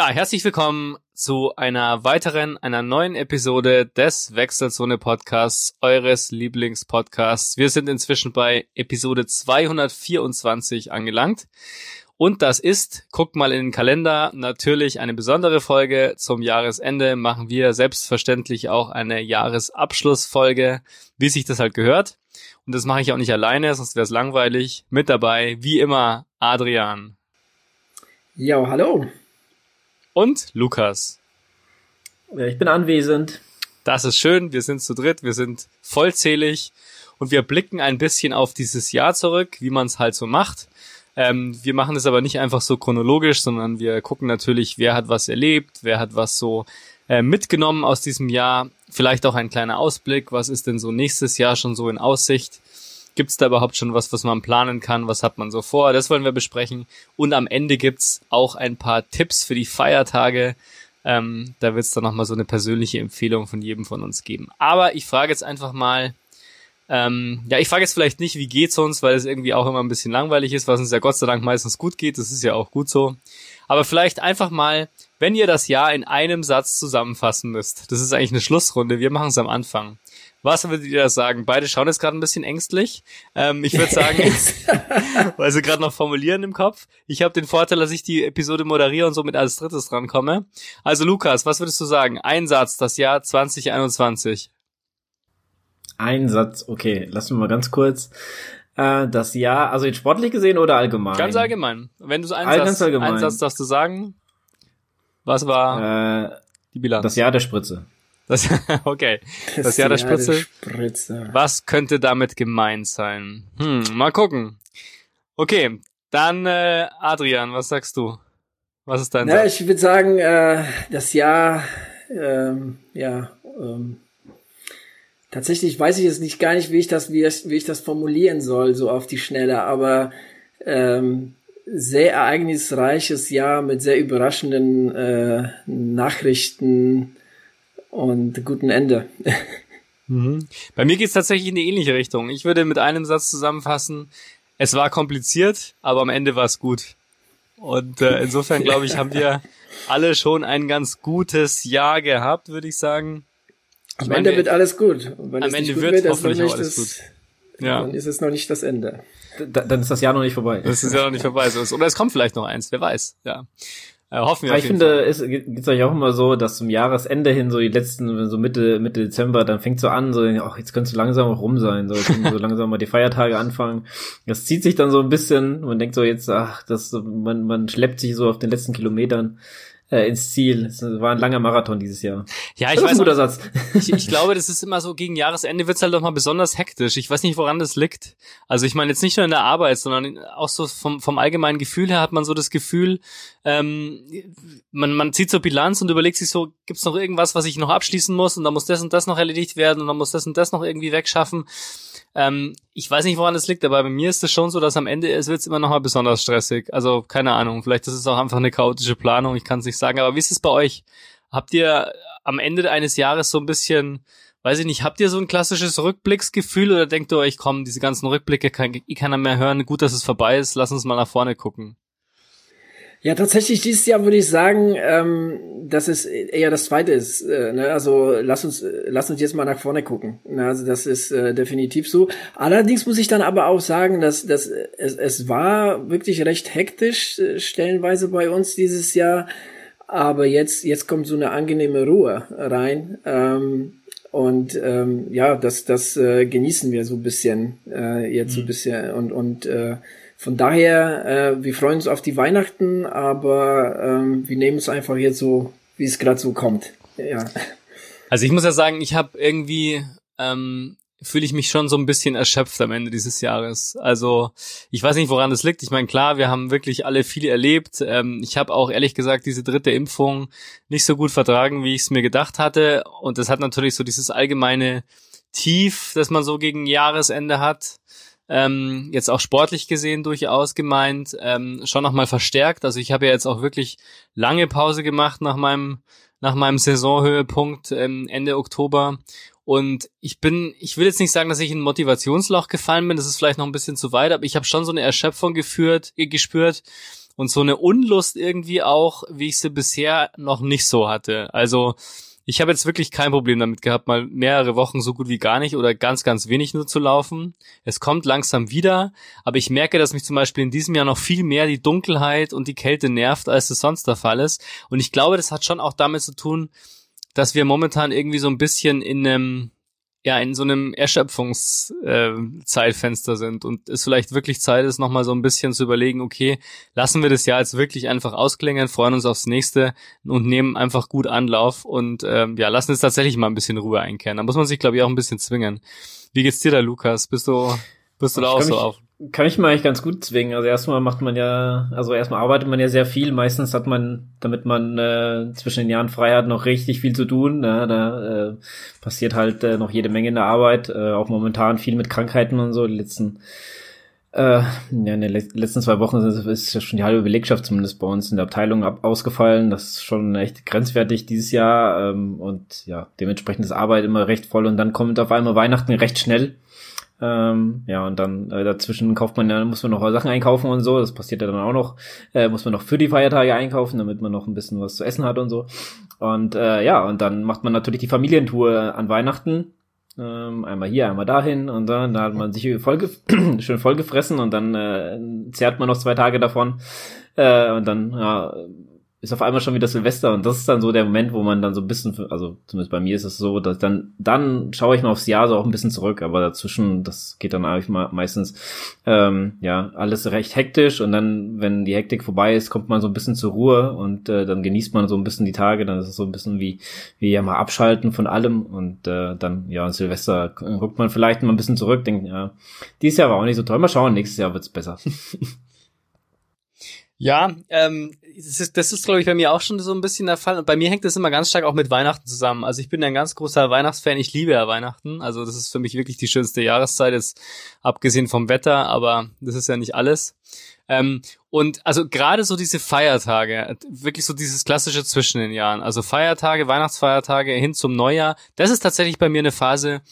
Ja, herzlich willkommen zu einer weiteren, einer neuen Episode des Wechselzone Podcasts, eures Lieblingspodcasts. Wir sind inzwischen bei Episode 224 angelangt. Und das ist, guckt mal in den Kalender, natürlich eine besondere Folge. Zum Jahresende machen wir selbstverständlich auch eine Jahresabschlussfolge, wie sich das halt gehört. Und das mache ich auch nicht alleine, sonst wäre es langweilig. Mit dabei, wie immer, Adrian. Ja, hallo und Lukas. Ja, ich bin anwesend. Das ist schön, wir sind zu dritt, wir sind vollzählig und wir blicken ein bisschen auf dieses Jahr zurück, wie man es halt so macht. Ähm, wir machen es aber nicht einfach so chronologisch, sondern wir gucken natürlich, wer hat was erlebt, wer hat was so äh, mitgenommen aus diesem Jahr. Vielleicht auch ein kleiner Ausblick, was ist denn so nächstes Jahr schon so in Aussicht. Gibt es da überhaupt schon was, was man planen kann? Was hat man so vor? Das wollen wir besprechen. Und am Ende gibt's auch ein paar Tipps für die Feiertage. Ähm, da wird's dann nochmal so eine persönliche Empfehlung von jedem von uns geben. Aber ich frage jetzt einfach mal, ähm, ja, ich frage jetzt vielleicht nicht, wie geht's uns, weil es irgendwie auch immer ein bisschen langweilig ist, was uns ja Gott sei Dank meistens gut geht. Das ist ja auch gut so. Aber vielleicht einfach mal, wenn ihr das Jahr in einem Satz zusammenfassen müsst. Das ist eigentlich eine Schlussrunde. Wir machen es am Anfang. Was würdet ihr da sagen? Beide schauen jetzt gerade ein bisschen ängstlich. Ähm, ich würde sagen, weil sie gerade noch formulieren im Kopf. Ich habe den Vorteil, dass ich die Episode moderiere und somit als drittes drankomme. Also Lukas, was würdest du sagen? Ein Satz, das Jahr 2021. Ein Satz, okay, lassen wir mal ganz kurz. Äh, das Jahr, also in sportlich gesehen oder allgemein? Ganz allgemein. Wenn du so einen, All Satz, einen Satz darfst du sagen. Was war äh, die Bilanz? Das Jahr der Spritze. Das, okay. Das, das Jahr der Spritze. Spritze. Was könnte damit gemeint sein? Hm, mal gucken. Okay, dann äh, Adrian, was sagst du? Was ist dein Na, Satz? Ich würde sagen, äh, das Jahr, ähm, ja, ähm, tatsächlich weiß ich jetzt nicht gar nicht, wie ich das, wie ich, wie ich das formulieren soll, so auf die Schnelle, aber ähm, sehr ereignisreiches Jahr mit sehr überraschenden äh, Nachrichten, und guten Ende. Mhm. Bei mir geht's tatsächlich in die ähnliche Richtung. Ich würde mit einem Satz zusammenfassen, es war kompliziert, aber am Ende war es gut. Und äh, insofern glaube ich, haben wir alle schon ein ganz gutes Jahr gehabt, würde ich sagen. Ich am Ende wird alles gut. am Ende gut wird, wird hoffentlich auch alles gut. Ja. Dann ist es noch nicht das Ende. Da, dann ist das Jahr noch nicht vorbei. Das ist ja noch nicht vorbei. Oder es kommt vielleicht noch eins, wer weiß. Ja. Äh, hoffen wir. Ja, ich finde, es geht euch auch immer so, dass zum Jahresende hin, so die letzten, so Mitte, Mitte Dezember, dann fängt so an, so, ach, jetzt könnte es langsam auch rum sein, so, so langsam mal die Feiertage anfangen. Das zieht sich dann so ein bisschen, man denkt so jetzt, ach, das, man, man schleppt sich so auf den letzten Kilometern äh, ins Ziel. Es war ein langer Marathon dieses Jahr. Ja, ich das weiß. Ist ein guter Satz. Ich, ich glaube, das ist immer so, gegen Jahresende wird's halt doch mal besonders hektisch. Ich weiß nicht, woran das liegt. Also ich meine jetzt nicht nur in der Arbeit, sondern auch so vom, vom allgemeinen Gefühl her hat man so das Gefühl, ähm, man, man zieht so Bilanz und überlegt sich so, gibt's noch irgendwas, was ich noch abschließen muss und dann muss das und das noch erledigt werden und dann muss das und das noch irgendwie wegschaffen. Ähm, ich weiß nicht, woran das liegt, aber bei mir ist es schon so, dass am Ende es wird immer noch mal besonders stressig. Also keine Ahnung, vielleicht ist es auch einfach eine chaotische Planung, ich kann es nicht sagen. Aber wie ist es bei euch? Habt ihr am Ende eines Jahres so ein bisschen, weiß ich nicht, habt ihr so ein klassisches Rückblicksgefühl oder denkt ihr euch, komm, diese ganzen Rückblicke kann eh keiner mehr hören, gut, dass es vorbei ist, lass uns mal nach vorne gucken? Ja, tatsächlich dieses Jahr würde ich sagen, ähm, dass es eher das zweite ist. Äh, ne? Also lass uns, lass uns jetzt mal nach vorne gucken. Ne? Also das ist äh, definitiv so. Allerdings muss ich dann aber auch sagen, dass, dass es, es war wirklich recht hektisch äh, stellenweise bei uns dieses Jahr. Aber jetzt, jetzt kommt so eine angenehme Ruhe rein. Ähm, und ähm, ja, das, das äh, genießen wir so ein bisschen äh, jetzt mhm. so ein bisschen und und äh, von daher, äh, wir freuen uns auf die Weihnachten, aber ähm, wir nehmen es einfach jetzt so, wie es gerade so kommt. Ja. Also ich muss ja sagen, ich habe irgendwie ähm, fühle ich mich schon so ein bisschen erschöpft am Ende dieses Jahres. Also ich weiß nicht, woran das liegt. Ich meine, klar, wir haben wirklich alle viel erlebt. Ähm, ich habe auch ehrlich gesagt diese dritte Impfung nicht so gut vertragen, wie ich es mir gedacht hatte. Und das hat natürlich so dieses allgemeine Tief, das man so gegen Jahresende hat ähm, jetzt auch sportlich gesehen durchaus gemeint, ähm, schon nochmal verstärkt. Also ich habe ja jetzt auch wirklich lange Pause gemacht nach meinem, nach meinem Saisonhöhepunkt ähm, Ende Oktober. Und ich bin, ich will jetzt nicht sagen, dass ich in ein Motivationsloch gefallen bin, das ist vielleicht noch ein bisschen zu weit, aber ich habe schon so eine Erschöpfung geführt, äh, gespürt und so eine Unlust irgendwie auch, wie ich sie bisher noch nicht so hatte. Also ich habe jetzt wirklich kein Problem damit gehabt, mal mehrere Wochen so gut wie gar nicht oder ganz, ganz wenig nur zu laufen. Es kommt langsam wieder, aber ich merke, dass mich zum Beispiel in diesem Jahr noch viel mehr die Dunkelheit und die Kälte nervt, als es sonst der Fall ist. Und ich glaube, das hat schon auch damit zu tun, dass wir momentan irgendwie so ein bisschen in einem ja in so einem Erschöpfungszeitfenster äh, sind und es vielleicht wirklich Zeit ist, nochmal so ein bisschen zu überlegen, okay, lassen wir das Jahr jetzt wirklich einfach ausklingen, freuen uns aufs nächste und nehmen einfach gut Anlauf und ähm, ja, lassen es tatsächlich mal ein bisschen Ruhe einkehren. Da muss man sich, glaube ich, auch ein bisschen zwingen. Wie geht's dir da, Lukas? Bist du, bist du da auch so auf? Kann ich mal eigentlich ganz gut zwingen. Also erstmal macht man ja, also erstmal arbeitet man ja sehr viel. Meistens hat man, damit man äh, zwischen den Jahren frei hat, noch richtig viel zu tun. Ja, da äh, passiert halt äh, noch jede Menge in der Arbeit. Äh, auch momentan viel mit Krankheiten und so. Die letzten, äh, ja, in den letzten zwei Wochen ist, ist schon die halbe Belegschaft zumindest bei uns in der Abteilung ab ausgefallen. Das ist schon echt grenzwertig dieses Jahr. Ähm, und ja, dementsprechend ist Arbeit immer recht voll. Und dann kommt auf einmal Weihnachten recht schnell. Ähm, ja, und dann äh, dazwischen kauft man, dann muss man noch Sachen einkaufen und so. Das passiert ja dann auch noch. Äh, muss man noch für die Feiertage einkaufen, damit man noch ein bisschen was zu essen hat und so. Und äh, ja, und dann macht man natürlich die Familientour an Weihnachten. Ähm, einmal hier, einmal dahin und dann da hat man sich voll schön vollgefressen und dann äh, zehrt man noch zwei Tage davon. Äh, und dann ja, ist auf einmal schon wieder Silvester und das ist dann so der Moment, wo man dann so ein bisschen, also zumindest bei mir ist es so, dass dann, dann schaue ich mal aufs Jahr so auch ein bisschen zurück, aber dazwischen, das geht dann eigentlich meistens, ähm, ja, alles recht hektisch und dann, wenn die Hektik vorbei ist, kommt man so ein bisschen zur Ruhe und äh, dann genießt man so ein bisschen die Tage, dann ist es so ein bisschen wie, wie ja mal abschalten von allem und äh, dann, ja, Silvester guckt man vielleicht mal ein bisschen zurück, denkt, ja, dieses Jahr war auch nicht so toll, mal schauen, nächstes Jahr wird's besser. Ja, ähm, das ist, das ist glaube ich, bei mir auch schon so ein bisschen der Fall. Und bei mir hängt das immer ganz stark auch mit Weihnachten zusammen. Also ich bin ein ganz großer Weihnachtsfan. Ich liebe ja Weihnachten. Also das ist für mich wirklich die schönste Jahreszeit, jetzt abgesehen vom Wetter, aber das ist ja nicht alles. Ähm, und also gerade so diese Feiertage, wirklich so dieses klassische zwischen den Jahren. Also Feiertage, Weihnachtsfeiertage hin zum Neujahr, das ist tatsächlich bei mir eine Phase,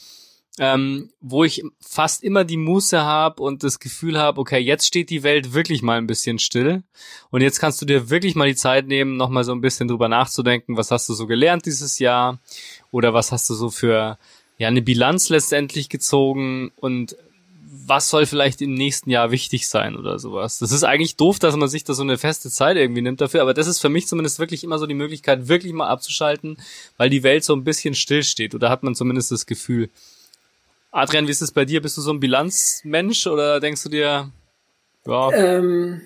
ähm, wo ich fast immer die Muße habe und das Gefühl habe, okay, jetzt steht die Welt wirklich mal ein bisschen still und jetzt kannst du dir wirklich mal die Zeit nehmen, nochmal so ein bisschen drüber nachzudenken, was hast du so gelernt dieses Jahr oder was hast du so für ja eine Bilanz letztendlich gezogen und was soll vielleicht im nächsten Jahr wichtig sein oder sowas. Das ist eigentlich doof, dass man sich da so eine feste Zeit irgendwie nimmt dafür, aber das ist für mich zumindest wirklich immer so die Möglichkeit, wirklich mal abzuschalten, weil die Welt so ein bisschen still steht oder hat man zumindest das Gefühl. Adrian, wie ist es bei dir? Bist du so ein Bilanzmensch oder denkst du dir, ja? Ähm,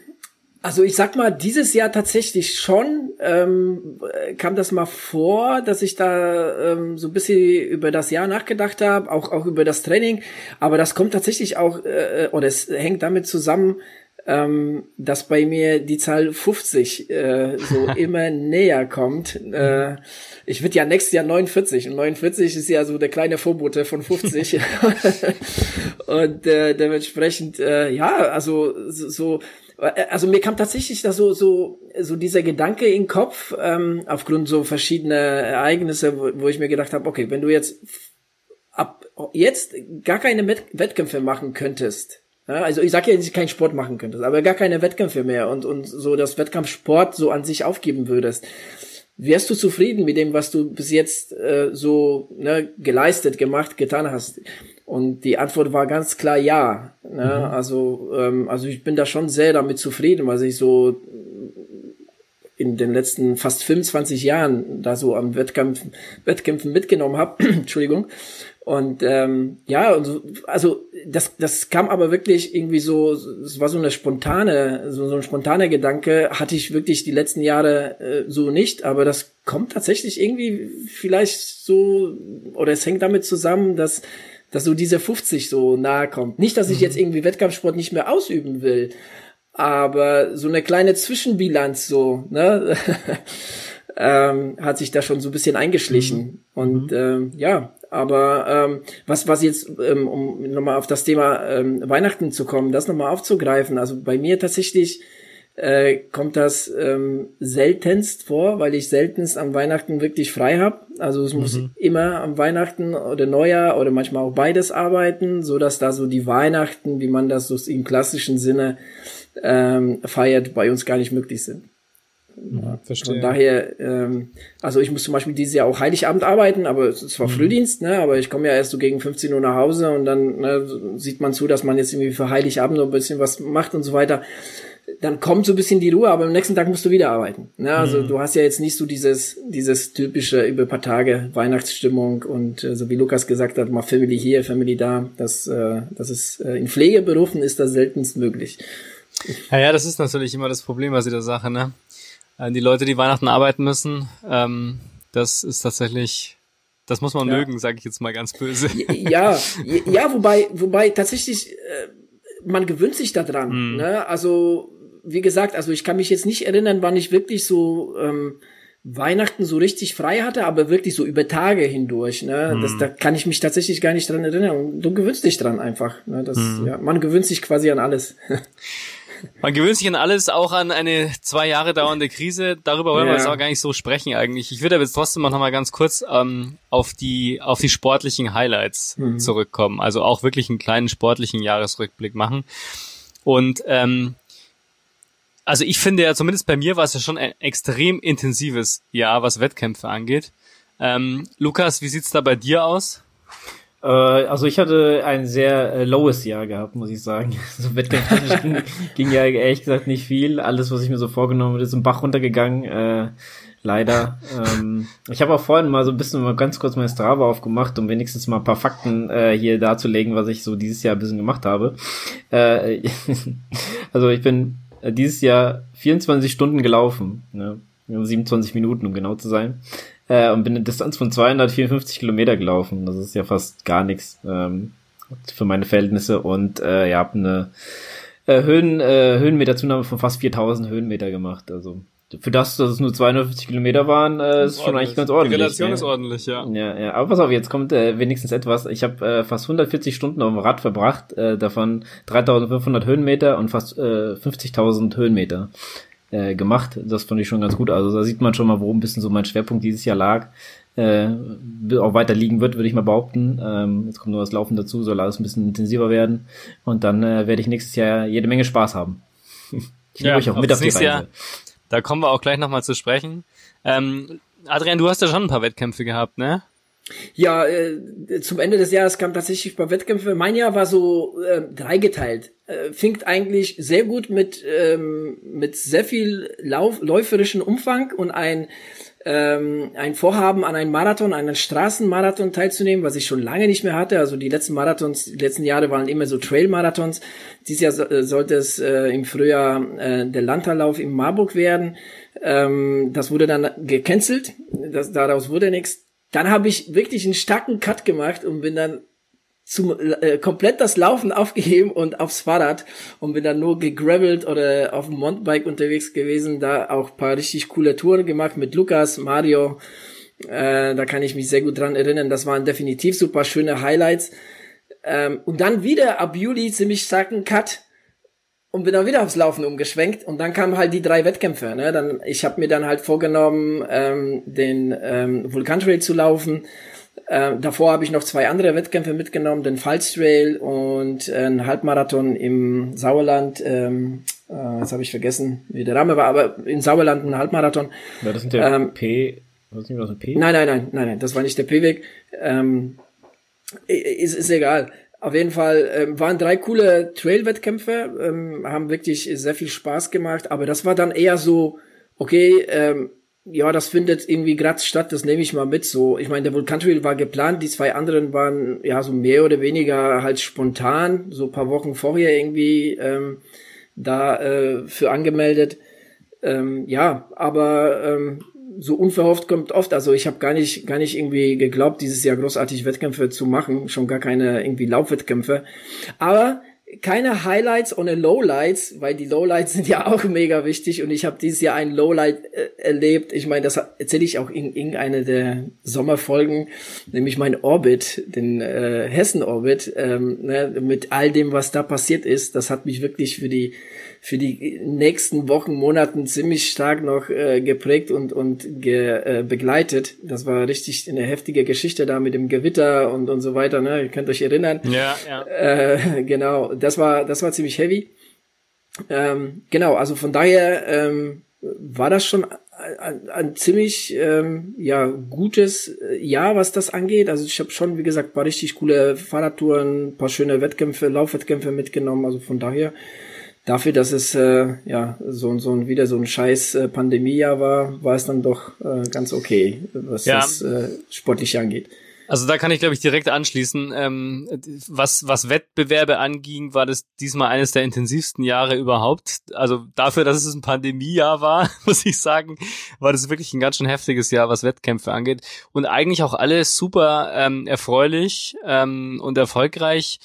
also ich sag mal, dieses Jahr tatsächlich schon ähm, kam das mal vor, dass ich da ähm, so ein bisschen über das Jahr nachgedacht habe, auch auch über das Training. Aber das kommt tatsächlich auch äh, oder es hängt damit zusammen, ähm, dass bei mir die Zahl 50 äh, so immer näher kommt. Äh, ich wird ja nächstes Jahr 49 und 49 ist ja so der kleine Vorbote von 50 und äh, dementsprechend äh, ja also so äh, also mir kam tatsächlich da so so so dieser Gedanke in den Kopf ähm, aufgrund so verschiedener Ereignisse wo, wo ich mir gedacht habe okay wenn du jetzt ab jetzt gar keine Wettkämpfe machen könntest ja, also ich sage ja, dass ich keinen Sport machen könntest, aber gar keine Wettkämpfe mehr und, und so das Wettkampfsport so an sich aufgeben würdest. Wärst du zufrieden mit dem, was du bis jetzt äh, so ne, geleistet, gemacht, getan hast? Und die Antwort war ganz klar ja. Ne? Mhm. Also, ähm, also ich bin da schon sehr damit zufrieden, was ich so in den letzten fast 25 Jahren da so am Wettkampf, Wettkämpfen mitgenommen habe. Entschuldigung. Und ähm, ja, und so, also das, das kam aber wirklich irgendwie so, es war so eine spontane, so, so ein spontaner Gedanke, hatte ich wirklich die letzten Jahre äh, so nicht, aber das kommt tatsächlich irgendwie vielleicht so, oder es hängt damit zusammen, dass, dass so diese 50 so nahe kommt. Nicht, dass ich mhm. jetzt irgendwie Wettkampfsport nicht mehr ausüben will, aber so eine kleine Zwischenbilanz so, ne? ähm, hat sich da schon so ein bisschen eingeschlichen. Mhm. Und mhm. ähm, ja, aber ähm, was, was jetzt, ähm, um nochmal auf das Thema ähm, Weihnachten zu kommen, das nochmal aufzugreifen, also bei mir tatsächlich äh, kommt das ähm, seltenst vor, weil ich seltenst am Weihnachten wirklich frei habe. Also es mhm. muss immer am Weihnachten oder Neujahr oder manchmal auch beides arbeiten, so dass da so die Weihnachten, wie man das so im klassischen Sinne ähm, feiert, bei uns gar nicht möglich sind. Ja, verstehe. Von daher, ähm, also ich muss zum Beispiel dieses Jahr auch Heiligabend arbeiten, aber es war mhm. Frühdienst, ne? Aber ich komme ja erst so gegen 15 Uhr nach Hause und dann ne, sieht man zu, dass man jetzt irgendwie für Heiligabend noch ein bisschen was macht und so weiter. Dann kommt so ein bisschen die Ruhe, aber am nächsten Tag musst du wieder arbeiten. Ne? Also mhm. du hast ja jetzt nicht so dieses, dieses typische über paar Tage Weihnachtsstimmung und äh, so wie Lukas gesagt hat, mal Family hier, Family da. Das, äh, das ist äh, in Pflegeberufen ist das seltenst möglich. Ja, ja, das ist natürlich immer das Problem bei dieser Sache, ne? Äh, die Leute, die Weihnachten arbeiten müssen, ähm, das ist tatsächlich, das muss man ja. mögen, sage ich jetzt mal ganz böse. Ja, ja, wobei, wobei tatsächlich, äh, man gewöhnt sich daran. Mhm. Ne? Also, wie gesagt, also ich kann mich jetzt nicht erinnern, wann ich wirklich so ähm, Weihnachten so richtig frei hatte, aber wirklich so über Tage hindurch. Ne? Mhm. Das, da kann ich mich tatsächlich gar nicht dran erinnern. Du gewöhnst dich dran einfach. Ne? Das, mhm. ja, man gewöhnt sich quasi an alles. Man gewöhnt sich an alles, auch an eine zwei Jahre dauernde Krise. Darüber wollen ja. wir jetzt auch gar nicht so sprechen eigentlich. Ich würde aber jetzt trotzdem noch mal ganz kurz ähm, auf die auf die sportlichen Highlights mhm. zurückkommen. Also auch wirklich einen kleinen sportlichen Jahresrückblick machen. Und ähm, also ich finde ja, zumindest bei mir war es ja schon ein extrem intensives Jahr, was Wettkämpfe angeht. Ähm, Lukas, wie sieht's da bei dir aus? Äh, also ich hatte ein sehr äh, lowes Jahr gehabt, muss ich sagen. So wettkämpferisch ging, ging ja ehrlich gesagt nicht viel. Alles, was ich mir so vorgenommen habe, ist im Bach runtergegangen. Äh, leider. ähm, ich habe auch vorhin mal so ein bisschen mal ganz kurz mein Strava aufgemacht, um wenigstens mal ein paar Fakten äh, hier darzulegen, was ich so dieses Jahr ein bisschen gemacht habe. Äh, also ich bin äh, dieses Jahr 24 Stunden gelaufen. Ne? 27 Minuten, um genau zu sein äh, und bin eine Distanz von 254 Kilometer gelaufen. Das ist ja fast gar nichts ähm, für meine Verhältnisse und äh, ja, habe eine äh, Höhen, äh, Höhenmeterzunahme von fast 4000 Höhenmeter gemacht. Also für das, dass es nur 250 Kilometer waren, äh, ist, ist schon eigentlich ganz ordentlich. Die Relation ne? ist ordentlich, ja. Ja, ja. Aber pass auf, jetzt kommt äh, wenigstens etwas. Ich habe äh, fast 140 Stunden auf dem Rad verbracht, äh, davon 3500 Höhenmeter und fast äh, 50.000 Höhenmeter äh, gemacht. Das fand ich schon ganz gut. Also da sieht man schon mal, wo ein bisschen so mein Schwerpunkt dieses Jahr lag. Äh, auch weiter liegen wird, würde ich mal behaupten. Ähm, jetzt kommt nur das Laufen dazu, soll alles ein bisschen intensiver werden. Und dann äh, werde ich nächstes Jahr jede Menge Spaß haben. ich nehme ja, euch auch mit auf die Reise. Jahr, da kommen wir auch gleich nochmal zu sprechen. Ähm, Adrian, du hast ja schon ein paar Wettkämpfe gehabt, ne? Ja, äh, zum Ende des Jahres kam tatsächlich ein paar Wettkämpfe. Mein Jahr war so äh, dreigeteilt. Äh, fängt eigentlich sehr gut mit ähm, mit sehr viel Lauf, läuferischen Umfang und ein ähm, ein Vorhaben an einem Marathon, einen Straßenmarathon teilzunehmen, was ich schon lange nicht mehr hatte. Also die letzten Marathons, die letzten Jahre waren immer so Trail-Marathons. Dieses Jahr so, äh, sollte es äh, im Frühjahr äh, der Landtallauf in Marburg werden. Ähm, das wurde dann gecancelt. Das, daraus wurde nichts dann habe ich wirklich einen starken Cut gemacht und bin dann zum, äh, komplett das Laufen aufgeheben und aufs Fahrrad und bin dann nur gegravelt oder auf dem Mountainbike unterwegs gewesen, da auch paar richtig coole Touren gemacht mit Lukas, Mario, äh, da kann ich mich sehr gut dran erinnern, das waren definitiv super schöne Highlights. Ähm, und dann wieder ab Juli ziemlich starken Cut und bin dann wieder aufs Laufen umgeschwenkt und dann kamen halt die drei Wettkämpfe. Ne? Dann, ich habe mir dann halt vorgenommen, ähm, den ähm, Vulkan Trail zu laufen. Ähm, davor habe ich noch zwei andere Wettkämpfe mitgenommen, den Pfalz Trail und äh, einen Halbmarathon im Sauerland. Ähm, äh, jetzt habe ich vergessen, wie der Rahmen war, aber in Sauerland ein Halbmarathon. Ja, das sind der ähm, P. Was ist was ein P? Nein, nein, nein, nein, nein, das war nicht der P-Weg. Ähm, ist, ist egal. Auf jeden Fall ähm, waren drei coole Trail-Wettkämpfe, ähm, haben wirklich sehr viel Spaß gemacht, aber das war dann eher so, okay, ähm, ja, das findet irgendwie gerade statt, das nehme ich mal mit. So, ich meine, der Vulkan Trail war geplant, die zwei anderen waren ja so mehr oder weniger halt spontan, so paar Wochen vorher irgendwie ähm, da äh, für angemeldet. Ähm, ja, aber ähm, so unverhofft kommt oft. Also ich habe gar nicht, gar nicht irgendwie geglaubt, dieses Jahr großartig Wettkämpfe zu machen, schon gar keine irgendwie Laufwettkämpfe. Aber keine Highlights ohne Lowlights, weil die Lowlights sind ja auch mega wichtig und ich habe dieses Jahr ein Lowlight äh, erlebt. Ich meine, das erzähle ich auch in irgendeine der Sommerfolgen, nämlich mein Orbit, den äh, Hessen Orbit, ähm, ne, mit all dem, was da passiert ist. Das hat mich wirklich für die für die nächsten Wochen, Monaten ziemlich stark noch äh, geprägt und, und ge, äh, begleitet. Das war richtig eine heftige Geschichte da mit dem Gewitter und, und so weiter, ne? Ihr könnt euch erinnern. Ja, ja. Äh, genau, das war, das war ziemlich heavy. Ähm, genau, also von daher ähm, war das schon ein, ein ziemlich ähm, ja gutes äh, Jahr, was das angeht. Also ich habe schon, wie gesagt, paar richtig coole Fahrradtouren, paar schöne Wettkämpfe, Laufwettkämpfe mitgenommen. Also von daher dafür, dass es äh, ja so so ein wieder so ein scheiß äh, Pandemiejahr war, war es dann doch äh, ganz okay, was ja. das äh, sportlich angeht. Also da kann ich, glaube ich, direkt anschließen. Ähm, was, was Wettbewerbe anging, war das diesmal eines der intensivsten Jahre überhaupt. Also dafür, dass es ein Pandemiejahr war, muss ich sagen, war das wirklich ein ganz schön heftiges Jahr, was Wettkämpfe angeht. Und eigentlich auch alles super ähm, erfreulich ähm, und erfolgreich.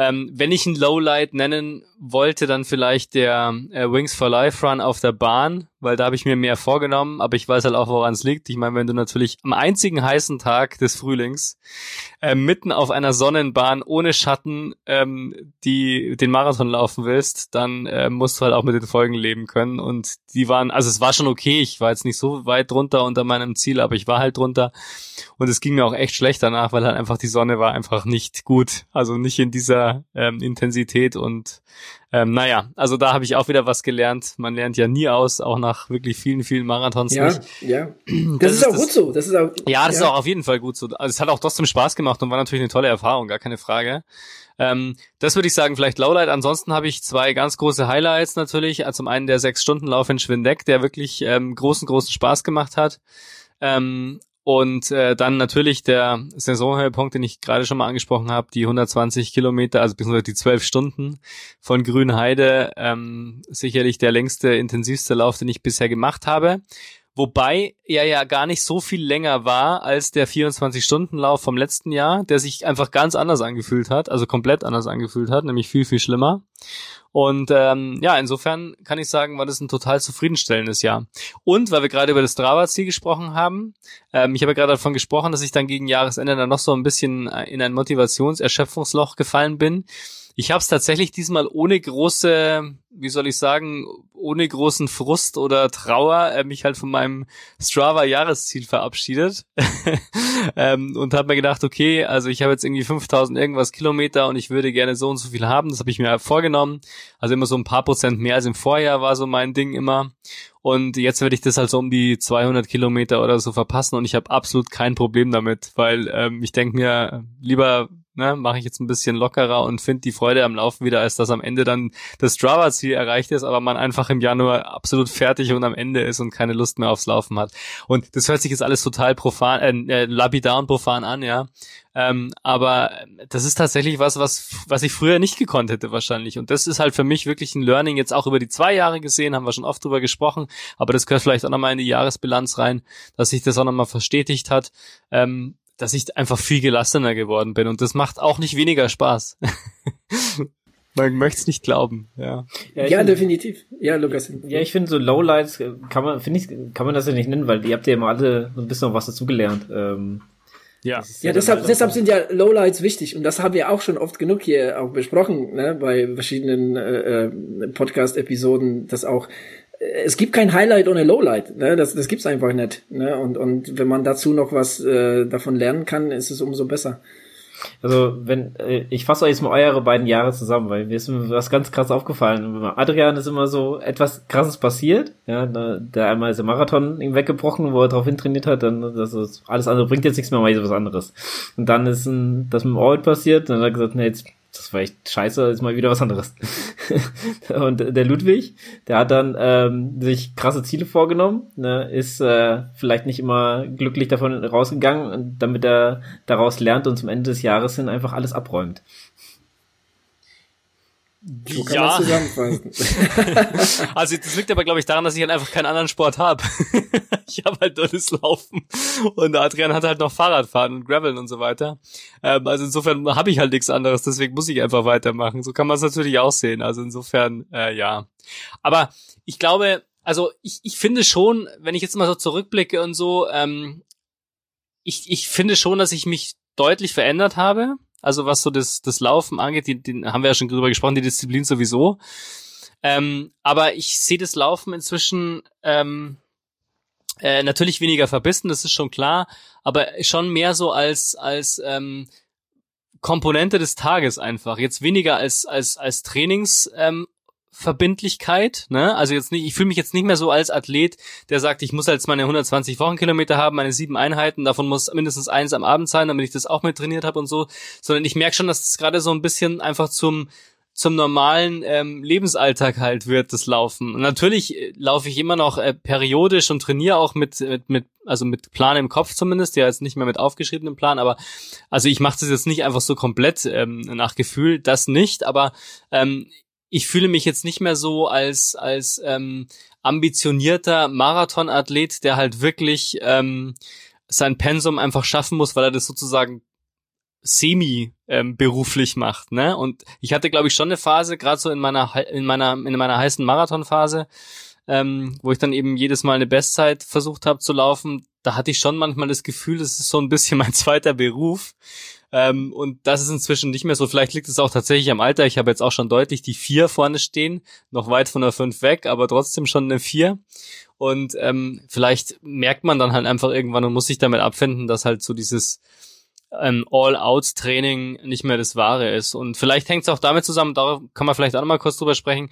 Ähm, wenn ich ein Lowlight nennen wollte, dann vielleicht der äh, Wings for Life Run auf der Bahn, weil da habe ich mir mehr vorgenommen, aber ich weiß halt auch, woran es liegt. Ich meine, wenn du natürlich am einzigen heißen Tag des Frühlings äh, mitten auf einer Sonnenbahn ohne Schatten ähm, die den Marathon laufen willst, dann äh, musst du halt auch mit den Folgen leben können. Und die waren, also es war schon okay, ich war jetzt nicht so weit drunter unter meinem Ziel, aber ich war halt drunter. Und es ging mir auch echt schlecht danach, weil halt einfach die Sonne war einfach nicht gut. Also nicht in dieser ähm, Intensität und ähm, naja, also da habe ich auch wieder was gelernt. Man lernt ja nie aus, auch nach wirklich vielen, vielen Marathons ja, nicht. Ja, das, das ist auch das, gut so. Das ist auch, ja, das ja. ist auch auf jeden Fall gut so. Also es hat auch trotzdem Spaß gemacht und war natürlich eine tolle Erfahrung, gar keine Frage. Ähm, das würde ich sagen, vielleicht Lowlight. Ansonsten habe ich zwei ganz große Highlights natürlich. Zum einen der Sechs-Stunden-Lauf in Schwindeck, der wirklich ähm, großen, großen Spaß gemacht hat. Ähm, und äh, dann natürlich der Saisonhöhepunkt, den ich gerade schon mal angesprochen habe, die 120 Kilometer, also beziehungsweise die 12 Stunden von Grünheide, ähm, sicherlich der längste, intensivste Lauf, den ich bisher gemacht habe. Wobei er ja gar nicht so viel länger war als der 24-Stunden-Lauf vom letzten Jahr, der sich einfach ganz anders angefühlt hat, also komplett anders angefühlt hat, nämlich viel, viel schlimmer. Und ähm, ja, insofern kann ich sagen, war das ein total zufriedenstellendes Jahr. Und weil wir gerade über das Strava-Ziel gesprochen haben, ähm, ich habe ja gerade davon gesprochen, dass ich dann gegen Jahresende dann noch so ein bisschen in ein Motivationserschöpfungsloch gefallen bin. Ich habe es tatsächlich diesmal ohne große, wie soll ich sagen, ohne großen Frust oder Trauer äh, mich halt von meinem Strava-Jahresziel verabschiedet ähm, und habe mir gedacht, okay, also ich habe jetzt irgendwie 5000 irgendwas Kilometer und ich würde gerne so und so viel haben. Das habe ich mir vorgenommen. Also immer so ein paar Prozent mehr als im Vorjahr war so mein Ding immer. Und jetzt werde ich das halt so um die 200 Kilometer oder so verpassen und ich habe absolut kein Problem damit, weil ähm, ich denke mir, lieber ne, mache ich jetzt ein bisschen lockerer und finde die Freude am Laufen wieder, als dass am Ende dann das Strava-Ziel erreicht ist, aber man einfach im Januar absolut fertig und am Ende ist und keine Lust mehr aufs Laufen hat. Und das hört sich jetzt alles total profan, äh, äh lapidar und profan an, ja. Ähm, aber das ist tatsächlich was, was, was ich früher nicht gekonnt hätte wahrscheinlich. Und das ist halt für mich wirklich ein Learning, jetzt auch über die zwei Jahre gesehen, haben wir schon oft drüber gesprochen, aber das gehört vielleicht auch nochmal in die Jahresbilanz rein, dass sich das auch nochmal verstetigt hat. Ähm, dass ich einfach viel gelassener geworden bin und das macht auch nicht weniger Spaß. Man möchte es nicht glauben, ja. Ja, ja find, definitiv. Ja, Lukas. Ja, ich finde so Lowlights kann man, finde ich, kann man das ja nicht nennen, weil ihr habt ja immer alle so ein bisschen noch was dazugelernt. Ähm, ja, ja, deshalb, deshalb sind ja Lowlights wichtig und das haben wir auch schon oft genug hier auch besprochen, ne, bei verschiedenen äh, äh Podcast-Episoden, dass auch es gibt kein Highlight ohne Lowlight, ne? das, das gibt's einfach nicht. Ne? Und, und wenn man dazu noch was äh, davon lernen kann, ist es umso besser. Also, wenn, äh, ich fasse euch jetzt mal eure beiden Jahre zusammen, weil mir ist mir was ganz krass aufgefallen. Adrian ist immer so etwas krasses passiert, ja, der einmal ist der Marathon weggebrochen, wo er drauf hintrainiert hat, dann, das ist, alles andere bringt jetzt nichts mehr, mal was anderes. Und dann ist ein, das mit dem Orbit passiert, dann hat er gesagt, nee, jetzt das war echt scheiße, ist mal wieder was anderes. und der Ludwig, der hat dann ähm, sich krasse Ziele vorgenommen, ne, ist äh, vielleicht nicht immer glücklich davon rausgegangen, damit er daraus lernt und zum Ende des Jahres hin einfach alles abräumt. So kann ja. zusammenfassen. also das liegt aber, glaube ich, daran, dass ich halt einfach keinen anderen Sport habe. ich habe halt nur das Laufen und Adrian hat halt noch Fahrradfahren und Graveln und so weiter. Ähm, also insofern habe ich halt nichts anderes, deswegen muss ich einfach weitermachen. So kann man es natürlich auch sehen. Also insofern, äh, ja. Aber ich glaube, also ich, ich finde schon, wenn ich jetzt mal so zurückblicke und so, ähm, ich, ich finde schon, dass ich mich deutlich verändert habe also was so das, das Laufen angeht, die, die haben wir ja schon drüber gesprochen, die Disziplin sowieso. Ähm, aber ich sehe das Laufen inzwischen ähm, äh, natürlich weniger verbissen, das ist schon klar, aber schon mehr so als als ähm, Komponente des Tages einfach. Jetzt weniger als als als Trainings ähm, Verbindlichkeit, ne? Also jetzt nicht, ich fühle mich jetzt nicht mehr so als Athlet, der sagt, ich muss jetzt meine 120 Wochenkilometer haben, meine sieben Einheiten, davon muss mindestens eins am Abend sein, damit ich das auch mit trainiert habe und so, sondern ich merke schon, dass das gerade so ein bisschen einfach zum zum normalen ähm, Lebensalltag halt wird das Laufen. Und natürlich äh, laufe ich immer noch äh, periodisch und trainiere auch mit, mit, mit, also mit Plan im Kopf zumindest, ja jetzt nicht mehr mit aufgeschriebenem Plan, aber also ich mache das jetzt nicht einfach so komplett ähm, nach Gefühl, das nicht, aber ähm, ich fühle mich jetzt nicht mehr so als, als ähm, ambitionierter Marathonathlet, der halt wirklich ähm, sein Pensum einfach schaffen muss, weil er das sozusagen semi ähm, beruflich macht, ne? Und ich hatte glaube ich schon eine Phase, gerade so in meiner in meiner in meiner heißen Marathonphase, ähm, wo ich dann eben jedes Mal eine Bestzeit versucht habe zu laufen. Da hatte ich schon manchmal das Gefühl, das ist so ein bisschen mein zweiter Beruf. Ähm, und das ist inzwischen nicht mehr so. Vielleicht liegt es auch tatsächlich am Alter. Ich habe jetzt auch schon deutlich die vier vorne stehen, noch weit von der fünf weg, aber trotzdem schon eine vier. Und ähm, vielleicht merkt man dann halt einfach irgendwann und muss sich damit abfinden, dass halt so dieses ähm, All-Out-Training nicht mehr das Wahre ist. Und vielleicht hängt es auch damit zusammen, da kann man vielleicht auch noch mal kurz drüber sprechen.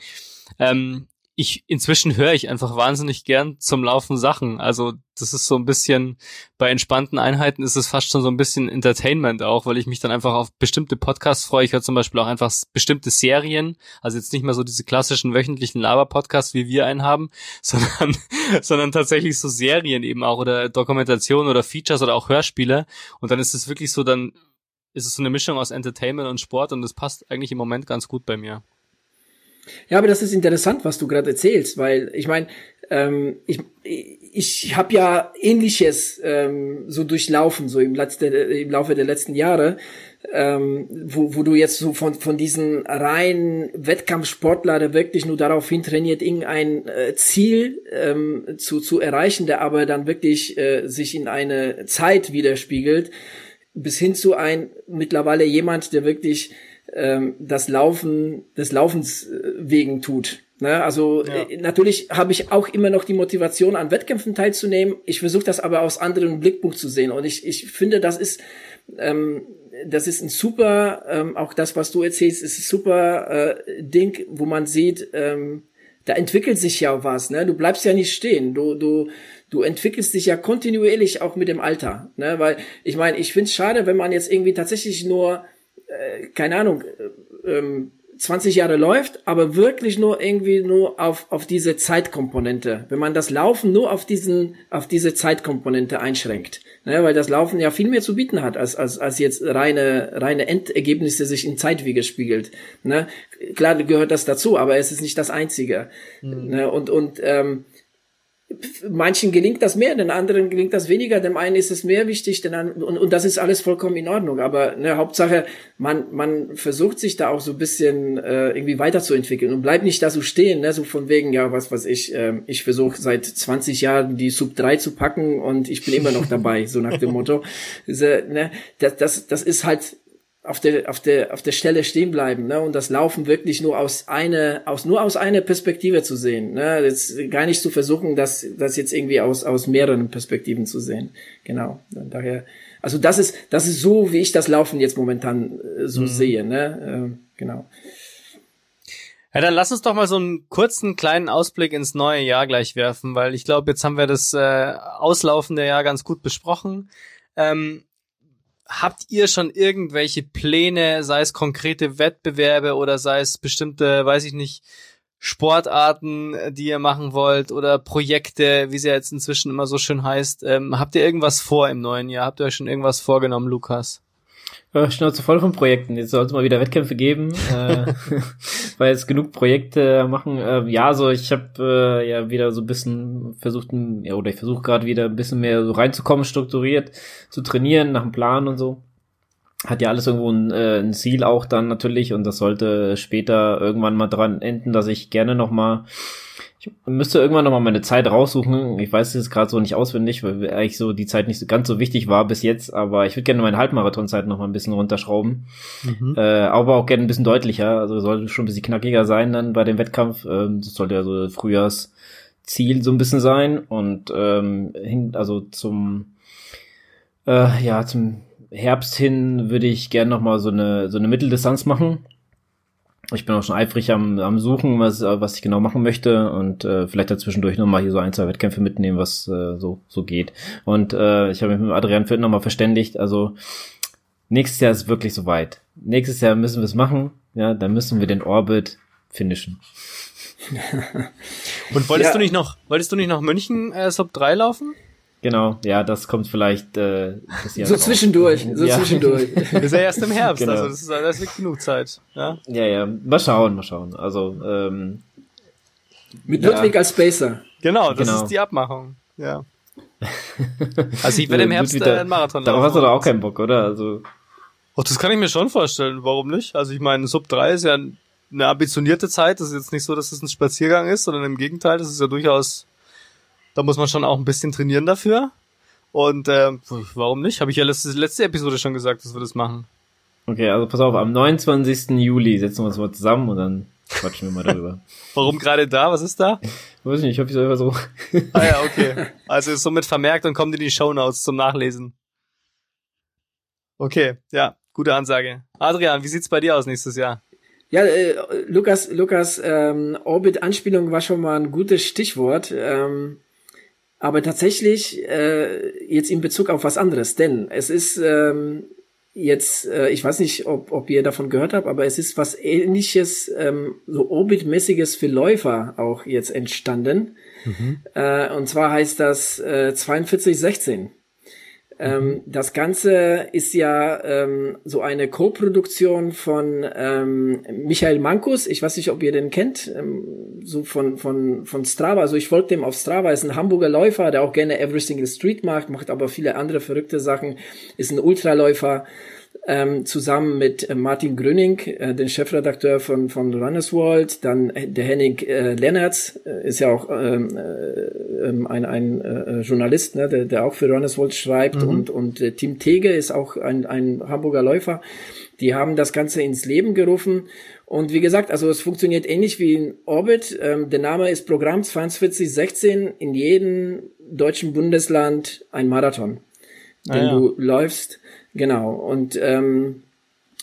Ähm, ich inzwischen höre ich einfach wahnsinnig gern zum Laufen Sachen. Also das ist so ein bisschen bei entspannten Einheiten ist es fast schon so ein bisschen Entertainment auch, weil ich mich dann einfach auf bestimmte Podcasts freue. Ich höre zum Beispiel auch einfach bestimmte Serien, also jetzt nicht mehr so diese klassischen wöchentlichen Laber-Podcasts, wie wir einen haben, sondern sondern tatsächlich so Serien eben auch oder Dokumentationen oder Features oder auch Hörspiele. Und dann ist es wirklich so, dann ist es so eine Mischung aus Entertainment und Sport und das passt eigentlich im Moment ganz gut bei mir. Ja, aber das ist interessant, was du gerade erzählst, weil ich meine, ähm, ich, ich habe ja ähnliches ähm, so durchlaufen, so im, letzte, im Laufe der letzten Jahre, ähm, wo, wo du jetzt so von, von diesen reinen Wettkampfsportler, der wirklich nur darauf hin trainiert, irgendein äh, Ziel ähm, zu, zu erreichen, der aber dann wirklich äh, sich in eine Zeit widerspiegelt, bis hin zu ein mittlerweile jemand, der wirklich ähm, das Laufen des Laufens äh, wegen tut. Ne? Also ja. äh, natürlich habe ich auch immer noch die Motivation, an Wettkämpfen teilzunehmen. Ich versuche das aber aus anderen Blickpunkt zu sehen. Und ich, ich finde, das ist ähm, das ist ein super, ähm, auch das, was du erzählst, ist ein super äh, Ding, wo man sieht, ähm, da entwickelt sich ja was, ne? Du bleibst ja nicht stehen. Du, du, du entwickelst dich ja kontinuierlich auch mit dem Alter, ne? Weil ich meine, ich finde es schade, wenn man jetzt irgendwie tatsächlich nur äh, keine Ahnung, äh, ähm, 20 Jahre läuft, aber wirklich nur irgendwie nur auf, auf diese Zeitkomponente. Wenn man das Laufen nur auf diesen, auf diese Zeitkomponente einschränkt. Ne, weil das Laufen ja viel mehr zu bieten hat, als, als, als jetzt reine, reine Endergebnisse sich in Zeit widerspiegelt. Ne? Klar gehört das dazu, aber es ist nicht das Einzige. Mhm. Ne? Und, und ähm, manchen gelingt das mehr, den anderen gelingt das weniger, dem einen ist es mehr wichtig, den anderen, und, und das ist alles vollkommen in Ordnung. Aber ne, Hauptsache, man, man versucht sich da auch so ein bisschen äh, irgendwie weiterzuentwickeln und bleibt nicht da so stehen, ne, so von wegen, ja, was weiß ich, äh, ich versuche seit 20 Jahren die Sub 3 zu packen und ich bin immer noch dabei, so nach dem Motto. Das, ne, das, das, das ist halt auf der, auf der, auf der Stelle stehen bleiben, ne, und das Laufen wirklich nur aus eine, aus, nur aus einer Perspektive zu sehen, ne, jetzt gar nicht zu versuchen, das, das jetzt irgendwie aus, aus mehreren Perspektiven zu sehen. Genau. Daher, also das ist, das ist so, wie ich das Laufen jetzt momentan äh, so mhm. sehe, ne, äh, genau. Ja, dann lass uns doch mal so einen kurzen kleinen Ausblick ins neue Jahr gleich werfen, weil ich glaube, jetzt haben wir das äh, auslaufende Jahr ganz gut besprochen. Ähm, habt ihr schon irgendwelche Pläne, sei es konkrete Wettbewerbe oder sei es bestimmte, weiß ich nicht, Sportarten, die ihr machen wollt oder Projekte, wie sie jetzt inzwischen immer so schön heißt. Ähm, habt ihr irgendwas vor im neuen Jahr? Habt ihr euch schon irgendwas vorgenommen, Lukas? Äh, Schnauze voll von Projekten. Jetzt soll es mal wieder Wettkämpfe geben, äh, weil jetzt genug Projekte machen. Äh, ja, so ich habe äh, ja wieder so ein bisschen versucht, ja, oder ich versuche gerade wieder ein bisschen mehr so reinzukommen, strukturiert zu trainieren nach dem Plan und so. hat ja alles irgendwo ein, äh, ein Ziel auch dann natürlich und das sollte später irgendwann mal dran enden, dass ich gerne noch mal ich müsste irgendwann noch mal meine Zeit raussuchen. Ich weiß es gerade so nicht auswendig, weil eigentlich so die Zeit nicht so ganz so wichtig war bis jetzt, aber ich würde gerne meine Halbmarathonzeit noch mal ein bisschen runterschrauben. Mhm. Äh, aber auch gerne ein bisschen deutlicher, also sollte schon ein bisschen knackiger sein dann bei dem Wettkampf. Ähm, das sollte ja so Frühjahrsziel so ein bisschen sein und ähm, hin, also zum äh, ja, zum Herbst hin würde ich gerne noch mal so eine so eine Mitteldistanz machen ich bin auch schon eifrig am, am Suchen, was, was ich genau machen möchte und äh, vielleicht dazwischendurch nochmal hier so ein, zwei Wettkämpfe mitnehmen, was äh, so, so geht. Und äh, ich habe mich mit Adrian Fürth nochmal verständigt, also nächstes Jahr ist wirklich soweit. Nächstes Jahr müssen wir es machen, ja, dann müssen wir den Orbit finishen. und wolltest ja. du nicht noch, wolltest du nicht noch München äh, Sub 3 laufen? Genau, ja, das kommt vielleicht äh, so zwischendurch, so ja. zwischendurch. das ist ja erst im Herbst, genau. also das ist, das ist genug Zeit. Ja, ja, ja. mal schauen, mal schauen. Also ähm, mit ja. Ludwig als Spacer. Genau, das genau. ist die Abmachung. Ja. Also ich werde im Herbst äh, einen Marathon laufen. Darauf hast du doch auch keinen Bock, oder? Also. Oh, das kann ich mir schon vorstellen. Warum nicht? Also ich meine, Sub 3 ist ja eine ambitionierte Zeit. Das ist jetzt nicht so, dass es ein Spaziergang ist, sondern im Gegenteil, das ist ja durchaus da muss man schon auch ein bisschen trainieren dafür. Und äh, warum nicht? Habe ich ja letzte, letzte Episode schon gesagt, dass wir das machen. Okay, also pass auf, am 29. Juli setzen wir uns mal zusammen und dann quatschen wir mal darüber. Warum gerade da? Was ist da? Weiß ich nicht, ich hoffe, ich soll so. ah ja, okay. Also ist somit vermerkt und kommt in die Shownotes zum Nachlesen. Okay, ja, gute Ansage. Adrian, wie sieht's bei dir aus nächstes Jahr? Ja, äh, Lukas, Lukas, ähm, Orbit-Anspielung war schon mal ein gutes Stichwort. Ähm, aber tatsächlich äh, jetzt in Bezug auf was anderes, denn es ist ähm, jetzt, äh, ich weiß nicht, ob, ob ihr davon gehört habt, aber es ist was ähnliches, ähm, so Orbit-mäßiges für Läufer auch jetzt entstanden. Mhm. Äh, und zwar heißt das äh, 4216. Ähm, das Ganze ist ja ähm, so eine Co-Produktion von ähm, Michael Mankus. Ich weiß nicht, ob ihr den kennt, ähm, so von, von, von Strava. Also ich folge dem auf Strava, ist ein Hamburger Läufer, der auch gerne Every Single Street macht, macht aber viele andere verrückte Sachen, ist ein Ultraläufer ähm, zusammen mit äh, Martin Gröning, äh, den Chefredakteur von, von Runners World, dann äh, der Henning äh, Lennertz, äh, ist ja auch ähm, äh, ähm, ein, ein äh, Journalist, ne, der, der auch für Runners World schreibt mhm. und, und äh, Tim Tege ist auch ein, ein Hamburger Läufer. Die haben das Ganze ins Leben gerufen. Und wie gesagt, also es funktioniert ähnlich wie in Orbit. Ähm, der Name ist Programm 4216 in jedem deutschen Bundesland ein Marathon, den ah, ja. du läufst. Genau. Und ähm,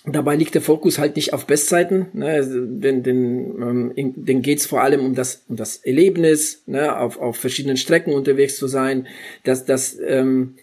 dabei liegt der Fokus halt nicht auf Bestzeiten, ne, denn, denn, ähm, denn geht's vor allem um das, um das Erlebnis, ne, auf, auf verschiedenen Strecken unterwegs zu sein. Das, das ähm,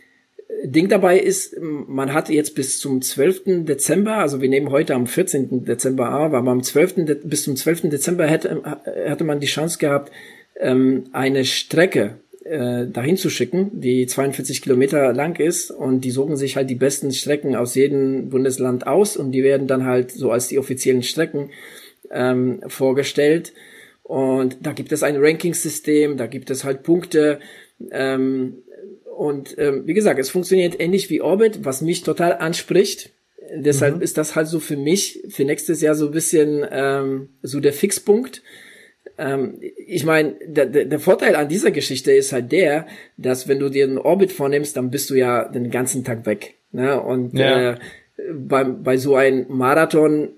Ding dabei ist, man hat jetzt bis zum 12. Dezember, also wir nehmen heute am 14. Dezember auf, aber am 12. De bis zum 12. Dezember hätte, hatte man die Chance gehabt, ähm, eine Strecke äh, dahin zu schicken, die 42 Kilometer lang ist und die suchen sich halt die besten Strecken aus jedem Bundesland aus und die werden dann halt so als die offiziellen Strecken ähm, vorgestellt. Und da gibt es ein Ranking-System, da gibt es halt Punkte. Ähm, und ähm, wie gesagt, es funktioniert ähnlich wie Orbit, was mich total anspricht. Deshalb mhm. ist das halt so für mich für nächstes Jahr so ein bisschen ähm, so der Fixpunkt ähm, ich meine, der, der Vorteil an dieser Geschichte ist halt der, dass wenn du dir einen Orbit vornimmst, dann bist du ja den ganzen Tag weg. Ne? Und ja. äh, bei, bei so einem Marathon,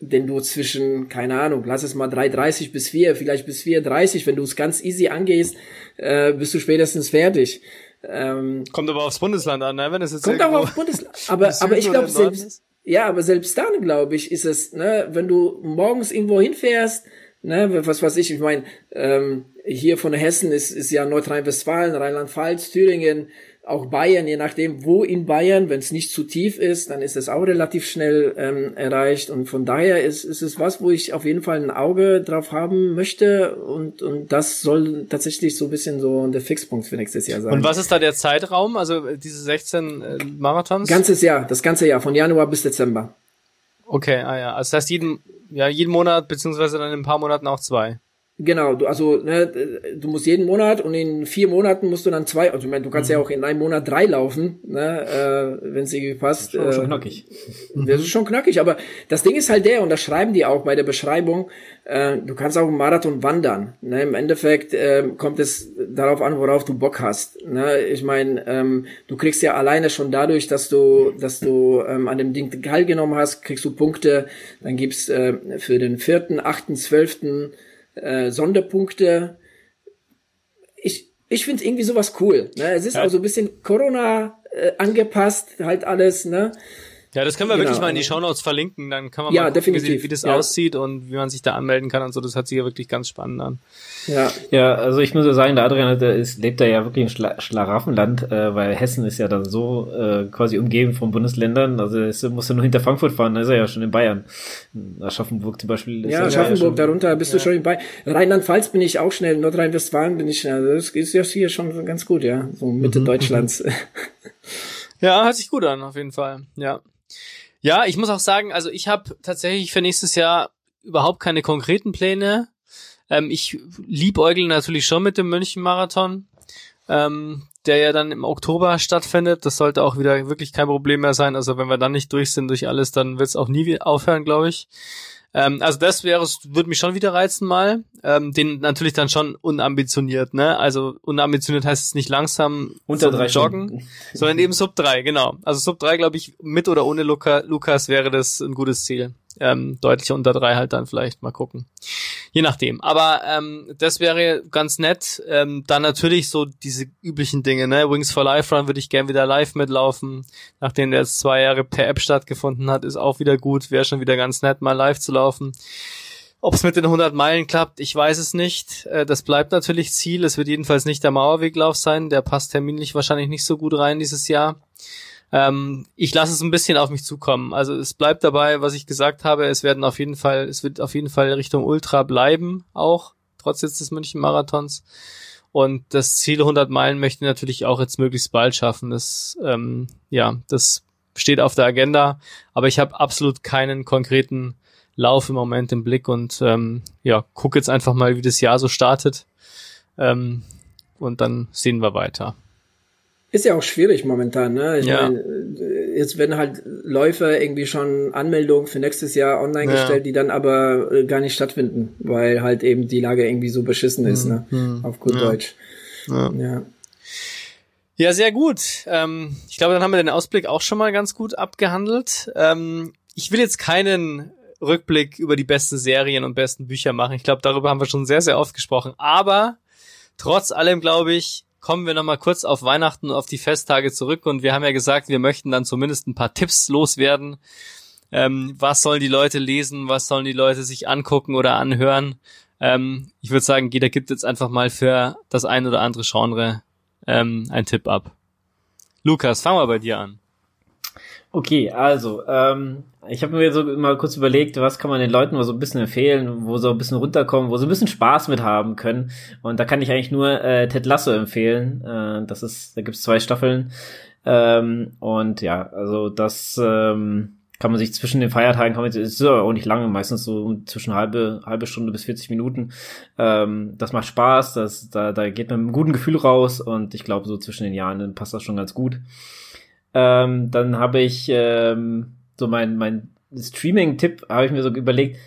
den du zwischen, keine Ahnung, lass es mal 3,30 bis 4, vielleicht bis 4,30, wenn du es ganz easy angehst, äh, bist du spätestens fertig. Ähm, kommt aber aufs Bundesland an, ne? Wenn es jetzt kommt aber aufs Bundesland. Aber, aber ich glaube selbst, ja, aber selbst dann glaube ich, ist es, ne, wenn du morgens irgendwo hinfährst, ne, was weiß ich, ich meine, ähm, hier von Hessen ist, ist ja Nordrhein-Westfalen, Rheinland-Pfalz, Thüringen, auch Bayern, je nachdem, wo in Bayern, wenn es nicht zu tief ist, dann ist es auch relativ schnell ähm, erreicht. Und von daher ist, ist es was, wo ich auf jeden Fall ein Auge drauf haben möchte. Und, und das soll tatsächlich so ein bisschen so der Fixpunkt für nächstes Jahr sein. Und was ist da der Zeitraum, also diese 16 äh, Marathons? Ganzes Jahr, das ganze Jahr, von Januar bis Dezember. Okay, ah ja. Also das heißt jeden, ja, jeden Monat, beziehungsweise dann in ein paar Monaten auch zwei. Genau, du, also ne, du musst jeden Monat und in vier Monaten musst du dann zwei, also ich meine, du kannst mhm. ja auch in einem Monat drei laufen, ne, äh, wenn es irgendwie passt. Das ist schon, äh, knackig. Das ist schon knackig, aber das Ding ist halt der, und das schreiben die auch bei der Beschreibung, äh, du kannst auch einen Marathon wandern. Ne? Im Endeffekt äh, kommt es darauf an, worauf du Bock hast. Ne? Ich meine, ähm, du kriegst ja alleine schon dadurch, dass du, dass du ähm, an dem Ding teilgenommen hast, kriegst du Punkte, dann gibt's äh, für den vierten, achten, zwölften äh, Sonderpunkte. Ich, ich finde irgendwie sowas cool. Ne? Es ist ja. auch so ein bisschen Corona äh, angepasst, halt alles, ne? Ja, das können wir genau. wirklich mal in die Shownotes verlinken, dann kann man ja, mal gucken, definitiv. wie, wie das ja. aussieht und wie man sich da anmelden kann und so. Das hat sich ja wirklich ganz spannend an. Ja, ja also ich muss ja sagen, der Adrian der ist, lebt da ja wirklich im Schla Schlaraffenland, äh, weil Hessen ist ja dann so äh, quasi umgeben von Bundesländern. Also er muss ja nur hinter Frankfurt fahren, da ist er ja schon in Bayern. Aschaffenburg zum Beispiel. Ist ja, Aschaffenburg, ja darunter bist ja. du schon in Bayern. Rheinland-Pfalz bin ich auch schnell, Nordrhein-Westfalen bin ich, also das ist ja hier schon ganz gut, ja, so Mitte mhm. Deutschlands. ja, hört sich gut an, auf jeden Fall, ja. Ja, ich muss auch sagen, also ich habe tatsächlich für nächstes Jahr überhaupt keine konkreten Pläne. Ähm, ich liebäugle natürlich schon mit dem München-Marathon, ähm, der ja dann im Oktober stattfindet. Das sollte auch wieder wirklich kein Problem mehr sein. Also wenn wir dann nicht durch sind durch alles, dann wird es auch nie aufhören, glaube ich. Ähm, also das wäre, würde mich schon wieder reizen mal. Ähm, den natürlich dann schon unambitioniert, ne? Also unambitioniert heißt es nicht langsam unter drei Joggen, Stunden. sondern eben Sub 3, genau. Also Sub 3, glaube ich, mit oder ohne Luca, Lukas wäre das ein gutes Ziel ähm, deutlich unter drei halt dann vielleicht mal gucken. Je nachdem. Aber ähm, das wäre ganz nett. Ähm, dann natürlich so diese üblichen Dinge, ne? Wings for Life Run würde ich gern wieder live mitlaufen. Nachdem der jetzt zwei Jahre per App stattgefunden hat, ist auch wieder gut. Wäre schon wieder ganz nett, mal live zu laufen. Ob es mit den 100 Meilen klappt, ich weiß es nicht. Äh, das bleibt natürlich Ziel. Es wird jedenfalls nicht der Mauerweglauf sein. Der passt terminlich wahrscheinlich nicht so gut rein dieses Jahr. Ähm, ich lasse es ein bisschen auf mich zukommen. Also es bleibt dabei, was ich gesagt habe. Es werden auf jeden Fall, es wird auf jeden Fall Richtung Ultra bleiben, auch trotz jetzt des München Marathons. Und das Ziel 100 Meilen möchte ich natürlich auch jetzt möglichst bald schaffen. Das, ähm, ja, das steht auf der Agenda. Aber ich habe absolut keinen konkreten Lauf im Moment im Blick und ähm, ja, guck jetzt einfach mal, wie das Jahr so startet. Ähm, und dann sehen wir weiter. Ist ja auch schwierig momentan, ne? Ich ja. meine, jetzt werden halt Läufer irgendwie schon Anmeldungen für nächstes Jahr online ja. gestellt, die dann aber äh, gar nicht stattfinden, weil halt eben die Lage irgendwie so beschissen ist, ne? Mhm. Auf gut ja. Deutsch. Ja. ja. Ja, sehr gut. Ähm, ich glaube, dann haben wir den Ausblick auch schon mal ganz gut abgehandelt. Ähm, ich will jetzt keinen Rückblick über die besten Serien und besten Bücher machen. Ich glaube, darüber haben wir schon sehr, sehr oft gesprochen. Aber trotz allem, glaube ich, kommen wir nochmal kurz auf Weihnachten und auf die Festtage zurück und wir haben ja gesagt, wir möchten dann zumindest ein paar Tipps loswerden. Ähm, was sollen die Leute lesen, was sollen die Leute sich angucken oder anhören? Ähm, ich würde sagen, jeder gibt jetzt einfach mal für das ein oder andere Genre ähm, einen Tipp ab. Lukas, fangen wir bei dir an. Okay, also, ähm, ich habe mir so mal kurz überlegt, was kann man den Leuten mal so ein bisschen empfehlen, wo sie ein bisschen runterkommen, wo sie ein bisschen Spaß mit haben können. Und da kann ich eigentlich nur äh, Ted Lasso empfehlen. Äh, das ist, da gibt's zwei Staffeln. Ähm, und ja, also das ähm, kann man sich zwischen den Feiertagen, kann man, ist ja auch nicht lange, meistens so zwischen halbe, halbe Stunde bis 40 Minuten. Ähm, das macht Spaß, das, da, da geht man mit einem guten Gefühl raus und ich glaube, so zwischen den Jahren passt das schon ganz gut. Ähm, dann habe ich ähm, so mein, mein Streaming-Tipp, habe ich mir so überlegt.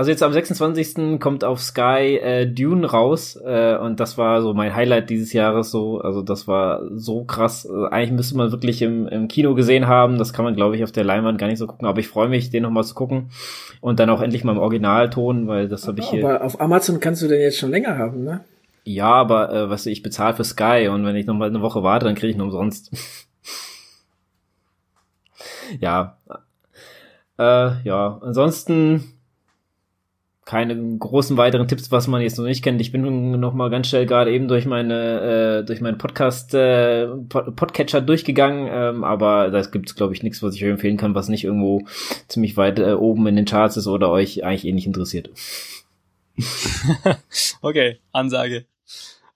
Also jetzt am 26. kommt auf Sky äh, Dune raus äh, und das war so mein Highlight dieses Jahres so. Also das war so krass. Also eigentlich müsste man wirklich im, im Kino gesehen haben. Das kann man, glaube ich, auf der Leinwand gar nicht so gucken. Aber ich freue mich, den nochmal zu gucken und dann auch endlich mal im Originalton, weil das habe ich hier. Aber auf Amazon kannst du den jetzt schon länger haben, ne? Ja, aber äh, was ich bezahle für Sky und wenn ich nochmal eine Woche warte, dann kriege ich ihn umsonst. ja. Äh, ja, ansonsten keine großen weiteren Tipps, was man jetzt noch nicht kennt. Ich bin noch mal ganz schnell gerade eben durch meine äh, durch meinen Podcast äh, Podcatcher durchgegangen, ähm, aber da gibt es glaube ich nichts, was ich euch empfehlen kann, was nicht irgendwo ziemlich weit äh, oben in den Charts ist oder euch eigentlich eh nicht interessiert. okay, Ansage.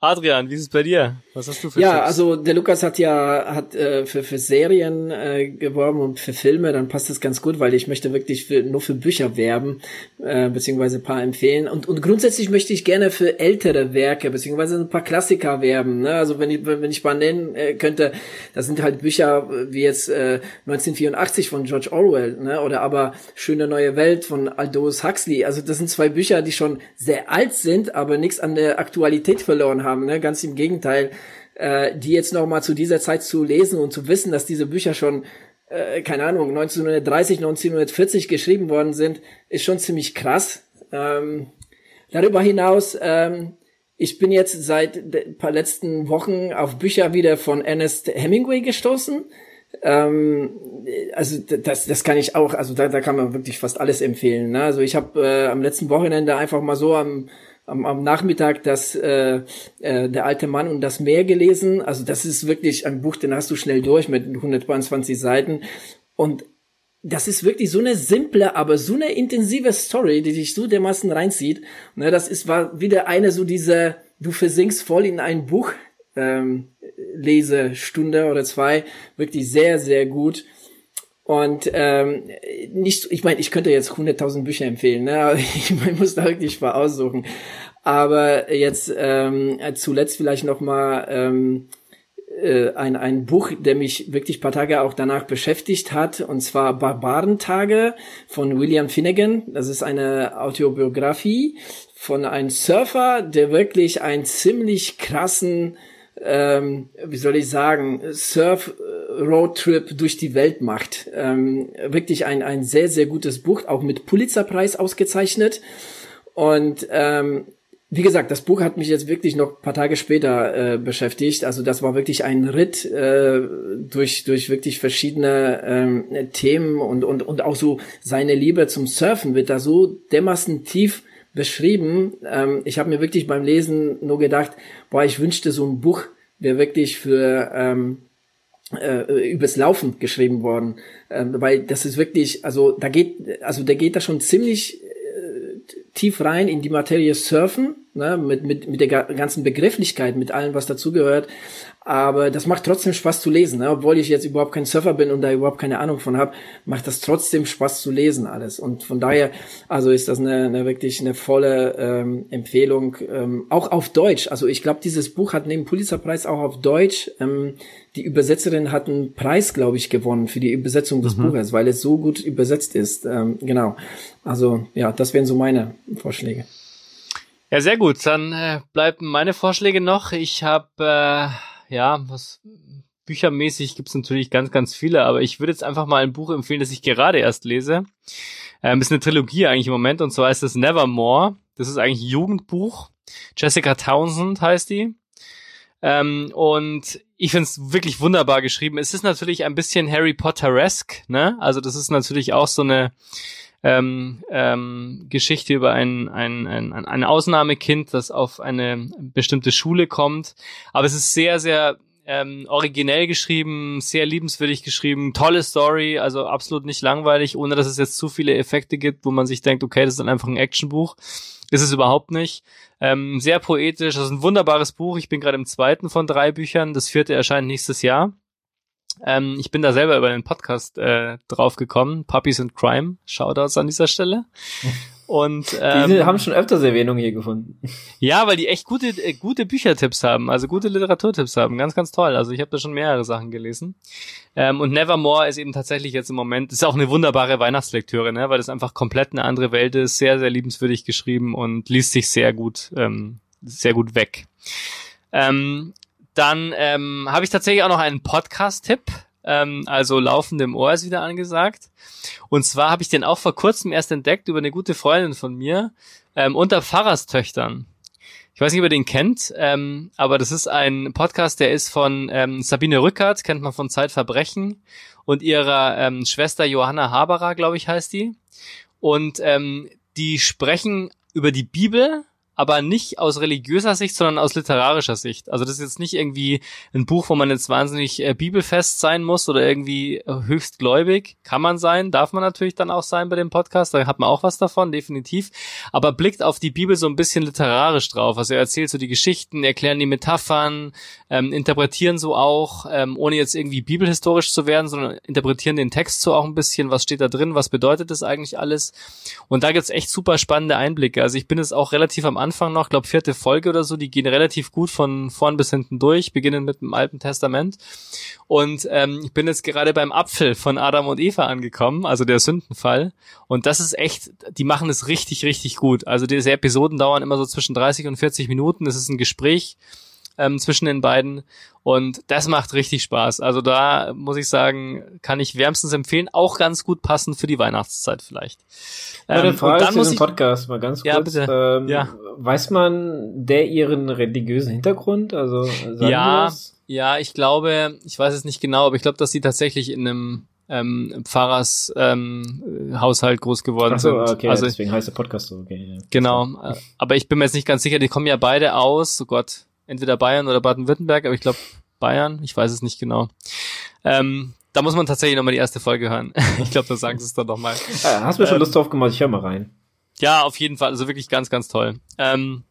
Adrian, wie ist es bei dir? Was hast du für Ja, Tipps? also der Lukas hat ja hat äh, für für Serien äh, geworben und für Filme, dann passt das ganz gut, weil ich möchte wirklich für, nur für Bücher werben äh, beziehungsweise ein paar empfehlen und und grundsätzlich möchte ich gerne für ältere Werke beziehungsweise ein paar Klassiker werben. Ne? Also wenn ich wenn ich mal nennen äh, könnte, das sind halt Bücher wie jetzt äh, 1984 von George Orwell, ne? Oder aber Schöne neue Welt von Aldous Huxley. Also das sind zwei Bücher, die schon sehr alt sind, aber nichts an der Aktualität verloren haben haben. Ne? Ganz im Gegenteil, äh, die jetzt noch mal zu dieser Zeit zu lesen und zu wissen, dass diese Bücher schon äh, keine Ahnung 1930, 1940 geschrieben worden sind, ist schon ziemlich krass. Ähm, darüber hinaus ähm, ich bin jetzt seit ein paar letzten Wochen auf Bücher wieder von Ernest Hemingway gestoßen. Ähm, also das, das kann ich auch, also da, da kann man wirklich fast alles empfehlen. Ne? Also ich habe äh, am letzten Wochenende einfach mal so am am, am Nachmittag das äh, äh, Der alte Mann und das Meer gelesen. Also das ist wirklich ein Buch, den hast du schnell durch mit 122 Seiten. Und das ist wirklich so eine simple, aber so eine intensive Story, die dich so dermaßen reinzieht. Ne, das ist war wieder eine so diese, du versinkst voll in ein Buch ähm, Lesestunde oder zwei, wirklich sehr, sehr gut. Und ähm, nicht, ich meine, ich könnte jetzt 100.000 Bücher empfehlen, ne? ich, man muss da wirklich mal aussuchen. Aber jetzt ähm, zuletzt vielleicht noch mal ähm, äh, ein, ein Buch, der mich wirklich paar Tage auch danach beschäftigt hat, und zwar Barbarentage von William Finnegan. Das ist eine Autobiografie von einem Surfer, der wirklich einen ziemlich krassen ähm, wie soll ich sagen, Surf-Roadtrip durch die Welt macht. Ähm, wirklich ein, ein sehr, sehr gutes Buch, auch mit Pulitzerpreis ausgezeichnet. Und ähm, wie gesagt, das Buch hat mich jetzt wirklich noch paar Tage später äh, beschäftigt. Also das war wirklich ein Ritt äh, durch durch wirklich verschiedene ähm, Themen und und und auch so seine Liebe zum Surfen wird da so dermaßen tief beschrieben. Ähm, ich habe mir wirklich beim Lesen nur gedacht, boah, ich wünschte so ein Buch wäre wirklich für ähm, äh, übers Laufen geschrieben worden, ähm, weil das ist wirklich, also da geht, also der geht da schon ziemlich äh, tief rein in die Materie Surfen, ne, mit mit mit der ganzen Begrifflichkeit, mit allem was dazugehört. Aber das macht trotzdem Spaß zu lesen, ne? obwohl ich jetzt überhaupt kein Surfer bin und da überhaupt keine Ahnung von habe, macht das trotzdem Spaß zu lesen alles. Und von daher, also ist das eine, eine wirklich eine volle ähm, Empfehlung, ähm, auch auf Deutsch. Also ich glaube, dieses Buch hat neben Pulitzerpreis auch auf Deutsch. Ähm, die Übersetzerin hat einen Preis, glaube ich, gewonnen für die Übersetzung des mhm. Buches, weil es so gut übersetzt ist. Ähm, genau. Also ja, das wären so meine Vorschläge. Ja, sehr gut. Dann äh, bleiben meine Vorschläge noch. Ich habe äh ja, was büchermäßig gibt's natürlich ganz, ganz viele, aber ich würde jetzt einfach mal ein Buch empfehlen, das ich gerade erst lese. Ähm, ist eine Trilogie eigentlich im Moment und zwar ist es Nevermore. Das ist eigentlich ein Jugendbuch. Jessica Townsend heißt die. Ähm, und ich finde es wirklich wunderbar geschrieben. Es ist natürlich ein bisschen Harry Potter-esque, ne? Also das ist natürlich auch so eine ähm, ähm, Geschichte über ein, ein, ein, ein Ausnahmekind, das auf eine bestimmte Schule kommt. Aber es ist sehr, sehr ähm, originell geschrieben, sehr liebenswürdig geschrieben, tolle Story, also absolut nicht langweilig, ohne dass es jetzt zu viele Effekte gibt, wo man sich denkt, okay, das ist dann einfach ein Actionbuch. Ist es überhaupt nicht. Ähm, sehr poetisch, das ist ein wunderbares Buch. Ich bin gerade im zweiten von drei Büchern. Das vierte erscheint nächstes Jahr. Ähm, ich bin da selber über den Podcast äh, drauf gekommen. Puppies and Crime. Shoutouts an dieser Stelle. Und ähm, die haben schon öfters Erwähnung hier gefunden. Ja, weil die echt gute äh, gute Büchertipps haben, also gute Literaturtipps haben, ganz ganz toll. Also ich habe da schon mehrere Sachen gelesen. Ähm, und Nevermore ist eben tatsächlich jetzt im Moment ist auch eine wunderbare Weihnachtslektüre, ne, weil das einfach komplett eine andere Welt ist, sehr sehr liebenswürdig geschrieben und liest sich sehr gut ähm, sehr gut weg. Ähm, dann ähm, habe ich tatsächlich auch noch einen Podcast-Tipp. Ähm, also laufendem Ohr ist wieder angesagt. Und zwar habe ich den auch vor kurzem erst entdeckt über eine gute Freundin von mir ähm, unter Pfarrerstöchtern. Ich weiß nicht, ob ihr den kennt, ähm, aber das ist ein Podcast, der ist von ähm, Sabine Rückert, kennt man von Zeitverbrechen, und ihrer ähm, Schwester Johanna Haberer, glaube ich, heißt die. Und ähm, die sprechen über die Bibel aber nicht aus religiöser Sicht, sondern aus literarischer Sicht. Also das ist jetzt nicht irgendwie ein Buch, wo man jetzt wahnsinnig äh, bibelfest sein muss oder irgendwie äh, höchst gläubig. Kann man sein, darf man natürlich dann auch sein bei dem Podcast, da hat man auch was davon, definitiv. Aber blickt auf die Bibel so ein bisschen literarisch drauf. Also er erzählt so die Geschichten, erklären die Metaphern, ähm, interpretieren so auch, ähm, ohne jetzt irgendwie bibelhistorisch zu werden, sondern interpretieren den Text so auch ein bisschen, was steht da drin, was bedeutet das eigentlich alles. Und da gibt's echt super spannende Einblicke. Also ich bin jetzt auch relativ am Anfang noch, glaube vierte Folge oder so, die gehen relativ gut von vorn bis hinten durch, beginnen mit dem Alten Testament. Und ähm, ich bin jetzt gerade beim Apfel von Adam und Eva angekommen, also der Sündenfall. Und das ist echt, die machen es richtig, richtig gut. Also diese Episoden dauern immer so zwischen 30 und 40 Minuten. Es ist ein Gespräch ähm, zwischen den beiden. Und das macht richtig Spaß. Also da muss ich sagen, kann ich wärmstens empfehlen. Auch ganz gut passend für die Weihnachtszeit vielleicht. Ähm, eine Frage dann muss ich, Podcast mal ganz kurz. Ja, bitte. Ähm, ja. Weiß man der ihren religiösen Hintergrund? Also ja, ja, ich glaube, ich weiß es nicht genau, aber ich glaube, dass sie tatsächlich in einem ähm, Pfarrers ähm, Haushalt groß geworden Ach so, sind. Okay, also deswegen heißt der Podcast so. Okay, ja. Genau, aber ich bin mir jetzt nicht ganz sicher. Die kommen ja beide aus. Oh Gott, entweder Bayern oder Baden-Württemberg, aber ich glaube Bayern, ich weiß es nicht genau. Ähm, da muss man tatsächlich nochmal die erste Folge hören. ich glaube, da sagen sie es dann nochmal. Ja, hast mir schon ähm, Lust drauf gemacht, ich höre mal rein. Ja, auf jeden Fall, also wirklich ganz, ganz toll. Ähm,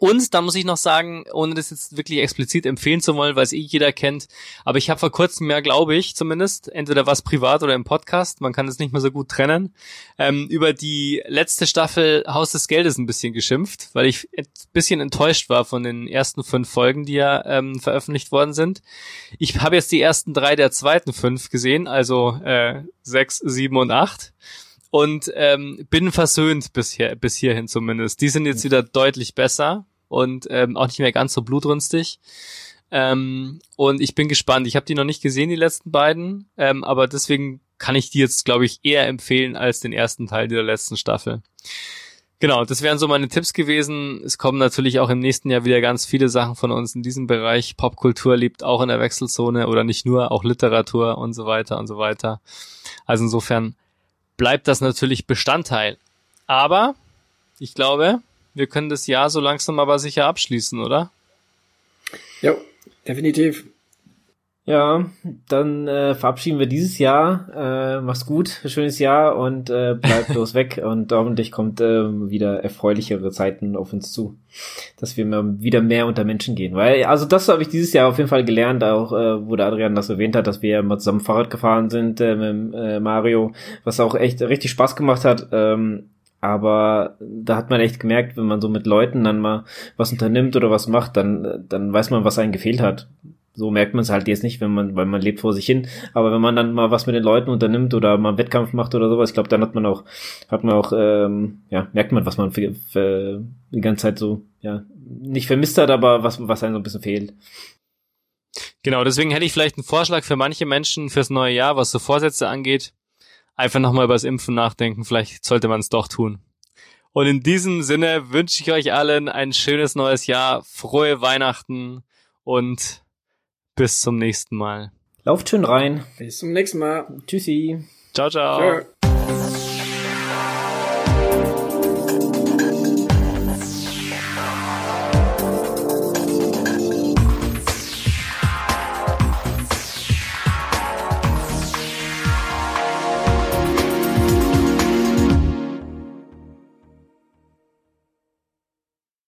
und da muss ich noch sagen, ohne das jetzt wirklich explizit empfehlen zu wollen, weil es eh jeder kennt, aber ich habe vor kurzem mehr, glaube ich zumindest, entweder was privat oder im Podcast, man kann es nicht mehr so gut trennen, ähm, über die letzte Staffel Haus des Geldes ein bisschen geschimpft, weil ich ein bisschen enttäuscht war von den ersten fünf Folgen, die ja ähm, veröffentlicht worden sind. Ich habe jetzt die ersten drei der zweiten fünf gesehen, also äh, sechs, sieben und acht und ähm, bin versöhnt bisher, bis hierhin zumindest. Die sind jetzt wieder deutlich besser und ähm, auch nicht mehr ganz so blutrünstig. Ähm, und ich bin gespannt. Ich habe die noch nicht gesehen, die letzten beiden, ähm, aber deswegen kann ich die jetzt, glaube ich, eher empfehlen als den ersten Teil dieser letzten Staffel. Genau, das wären so meine Tipps gewesen. Es kommen natürlich auch im nächsten Jahr wieder ganz viele Sachen von uns in diesem Bereich. Popkultur lebt auch in der Wechselzone oder nicht nur, auch Literatur und so weiter und so weiter. Also insofern bleibt das natürlich Bestandteil. Aber ich glaube, wir können das Jahr so langsam aber sicher abschließen, oder? Ja, definitiv. Ja, dann äh, verabschieden wir dieses Jahr. Äh, mach's gut, schönes Jahr und äh, bleibt bloß weg und hoffentlich kommt äh, wieder erfreulichere Zeiten auf uns zu, dass wir mal wieder mehr unter Menschen gehen. Weil, also das habe ich dieses Jahr auf jeden Fall gelernt, auch äh, wo der Adrian das erwähnt hat, dass wir ja mal zusammen Fahrrad gefahren sind äh, mit äh, Mario, was auch echt richtig Spaß gemacht hat. Ähm, aber da hat man echt gemerkt, wenn man so mit Leuten dann mal was unternimmt oder was macht, dann, dann weiß man, was einem gefehlt hat. So merkt man es halt jetzt nicht, wenn man, weil man lebt vor sich hin. Aber wenn man dann mal was mit den Leuten unternimmt oder mal einen Wettkampf macht oder sowas, ich glaube, dann hat man auch, hat man auch, ähm, ja, merkt man, was man für, für die ganze Zeit so, ja, nicht vermisst hat, aber was, was einem so ein bisschen fehlt. Genau, deswegen hätte ich vielleicht einen Vorschlag für manche Menschen fürs neue Jahr, was so Vorsätze angeht einfach nochmal übers Impfen nachdenken. Vielleicht sollte man es doch tun. Und in diesem Sinne wünsche ich euch allen ein schönes neues Jahr, frohe Weihnachten und bis zum nächsten Mal. Lauft schön rein. Bis zum nächsten Mal. Tschüssi. Ciao, ciao. ciao.